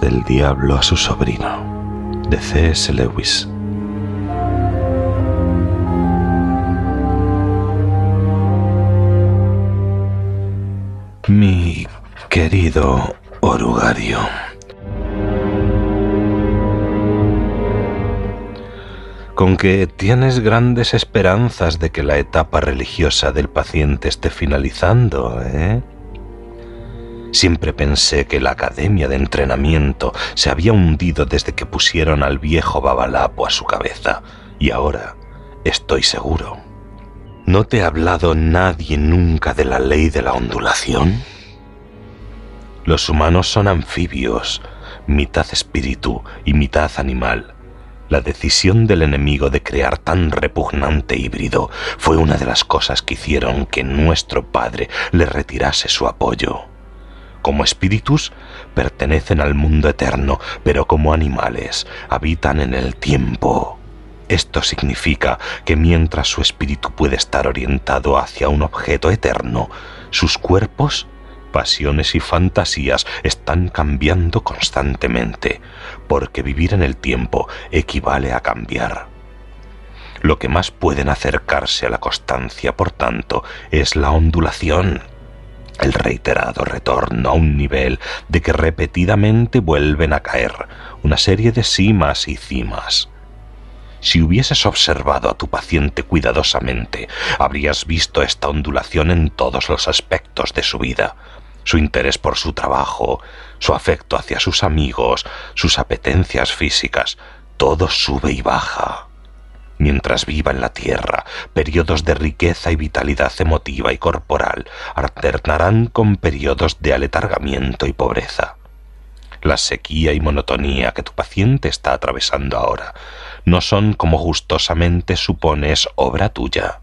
del diablo a su sobrino, de C.S. Lewis. Mi querido orugario, con que tienes grandes esperanzas de que la etapa religiosa del paciente esté finalizando, ¿eh? Siempre pensé que la academia de entrenamiento se había hundido desde que pusieron al viejo Babalapo a su cabeza, y ahora estoy seguro. ¿No te ha hablado nadie nunca de la ley de la ondulación? Los humanos son anfibios, mitad espíritu y mitad animal. La decisión del enemigo de crear tan repugnante híbrido fue una de las cosas que hicieron que nuestro Padre le retirase su apoyo. Como espíritus pertenecen al mundo eterno, pero como animales habitan en el tiempo. Esto significa que mientras su espíritu puede estar orientado hacia un objeto eterno, sus cuerpos, pasiones y fantasías están cambiando constantemente, porque vivir en el tiempo equivale a cambiar. Lo que más pueden acercarse a la constancia, por tanto, es la ondulación el reiterado retorno a un nivel de que repetidamente vuelven a caer una serie de cimas y cimas. Si hubieses observado a tu paciente cuidadosamente, habrías visto esta ondulación en todos los aspectos de su vida, su interés por su trabajo, su afecto hacia sus amigos, sus apetencias físicas, todo sube y baja mientras viva en la tierra, periodos de riqueza y vitalidad emotiva y corporal alternarán con periodos de aletargamiento y pobreza. La sequía y monotonía que tu paciente está atravesando ahora no son como gustosamente supones obra tuya.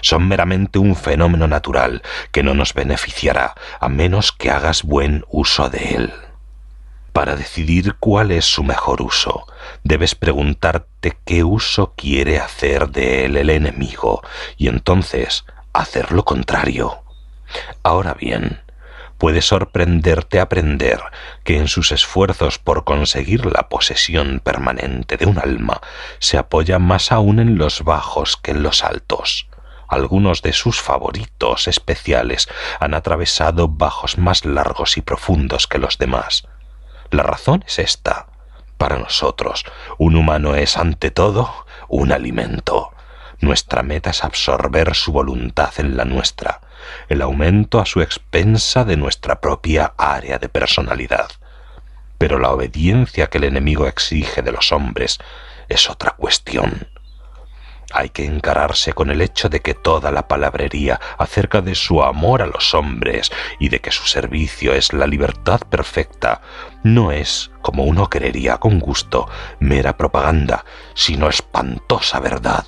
Son meramente un fenómeno natural que no nos beneficiará a menos que hagas buen uso de él. Para decidir cuál es su mejor uso, debes preguntarte qué uso quiere hacer de él el enemigo y entonces hacer lo contrario. Ahora bien, puede sorprenderte aprender que en sus esfuerzos por conseguir la posesión permanente de un alma se apoya más aún en los bajos que en los altos. Algunos de sus favoritos especiales han atravesado bajos más largos y profundos que los demás la razón es esta. Para nosotros, un humano es ante todo un alimento. Nuestra meta es absorber su voluntad en la nuestra, el aumento a su expensa de nuestra propia área de personalidad. Pero la obediencia que el enemigo exige de los hombres es otra cuestión. Hay que encararse con el hecho de que toda la palabrería acerca de su amor a los hombres y de que su servicio es la libertad perfecta no es, como uno creería con gusto, mera propaganda, sino espantosa verdad.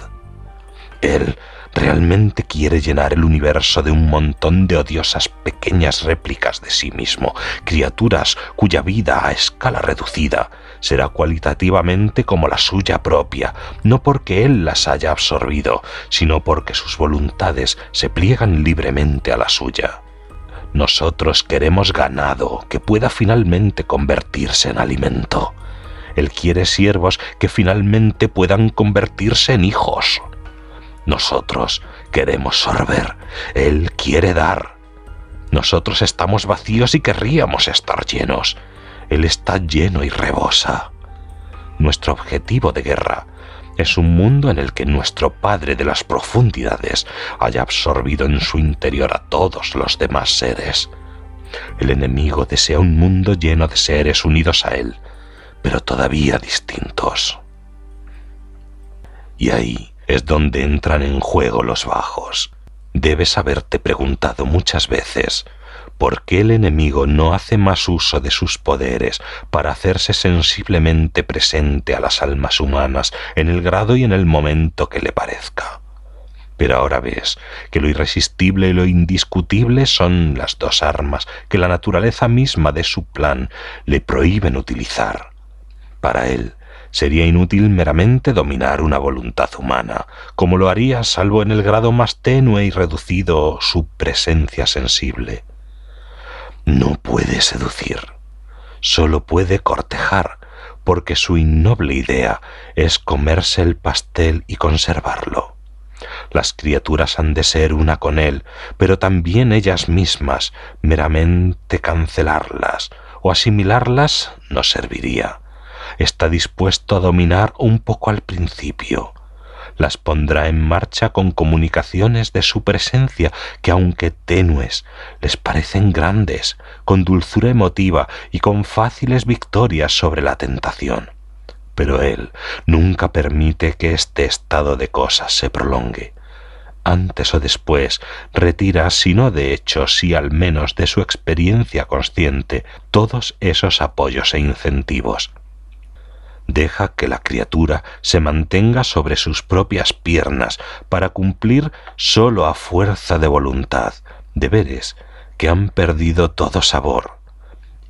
Él realmente quiere llenar el universo de un montón de odiosas pequeñas réplicas de sí mismo, criaturas cuya vida a escala reducida será cualitativamente como la suya propia, no porque él las haya absorbido, sino porque sus voluntades se pliegan libremente a la suya. Nosotros queremos ganado que pueda finalmente convertirse en alimento. Él quiere siervos que finalmente puedan convertirse en hijos. Nosotros queremos sorber, Él quiere dar. Nosotros estamos vacíos y querríamos estar llenos. Él está lleno y rebosa. Nuestro objetivo de guerra es un mundo en el que nuestro Padre de las profundidades haya absorbido en su interior a todos los demás seres. El enemigo desea un mundo lleno de seres unidos a él, pero todavía distintos. Y ahí es donde entran en juego los bajos. Debes haberte preguntado muchas veces por qué el enemigo no hace más uso de sus poderes para hacerse sensiblemente presente a las almas humanas en el grado y en el momento que le parezca. Pero ahora ves que lo irresistible y lo indiscutible son las dos armas que la naturaleza misma de su plan le prohíben utilizar. Para él, sería inútil meramente dominar una voluntad humana, como lo haría salvo en el grado más tenue y reducido su presencia sensible. No puede seducir. solo puede cortejar, porque su innoble idea es comerse el pastel y conservarlo. Las criaturas han de ser una con él, pero también ellas mismas, meramente cancelarlas o asimilarlas no serviría. Está dispuesto a dominar un poco al principio, las pondrá en marcha con comunicaciones de su presencia que aunque tenues, les parecen grandes, con dulzura emotiva y con fáciles victorias sobre la tentación. Pero él nunca permite que este estado de cosas se prolongue. Antes o después retira, si no de hecho, si al menos de su experiencia consciente, todos esos apoyos e incentivos deja que la criatura se mantenga sobre sus propias piernas para cumplir sólo a fuerza de voluntad deberes que han perdido todo sabor.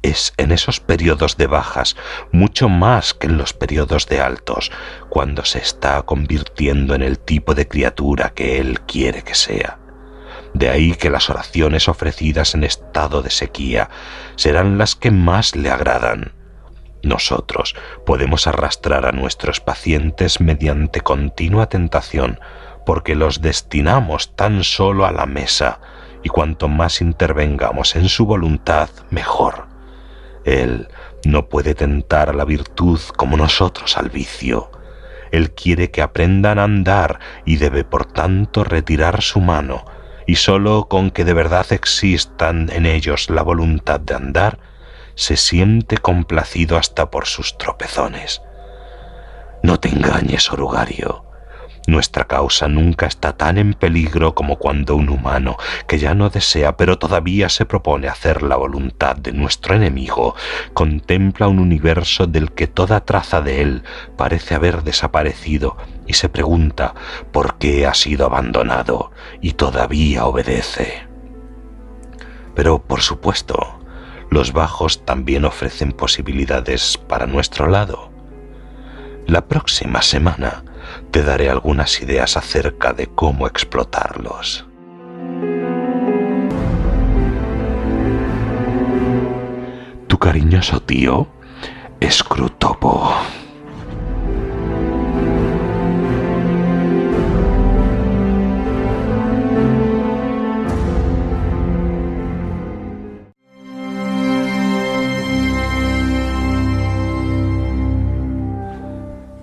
Es en esos periodos de bajas mucho más que en los periodos de altos, cuando se está convirtiendo en el tipo de criatura que él quiere que sea. De ahí que las oraciones ofrecidas en estado de sequía serán las que más le agradan nosotros podemos arrastrar a nuestros pacientes mediante continua tentación porque los destinamos tan solo a la mesa y cuanto más intervengamos en su voluntad, mejor. Él no puede tentar a la virtud como nosotros al vicio. Él quiere que aprendan a andar y debe por tanto retirar su mano, y sólo con que de verdad existan en ellos la voluntad de andar, se siente complacido hasta por sus tropezones. No te engañes, orugario. Nuestra causa nunca está tan en peligro como cuando un humano, que ya no desea pero todavía se propone hacer la voluntad de nuestro enemigo, contempla un universo del que toda traza de él parece haber desaparecido y se pregunta por qué ha sido abandonado y todavía obedece. Pero, por supuesto, los bajos también ofrecen posibilidades para nuestro lado. La próxima semana te daré algunas ideas acerca de cómo explotarlos. Tu cariñoso tío, Scrutopo.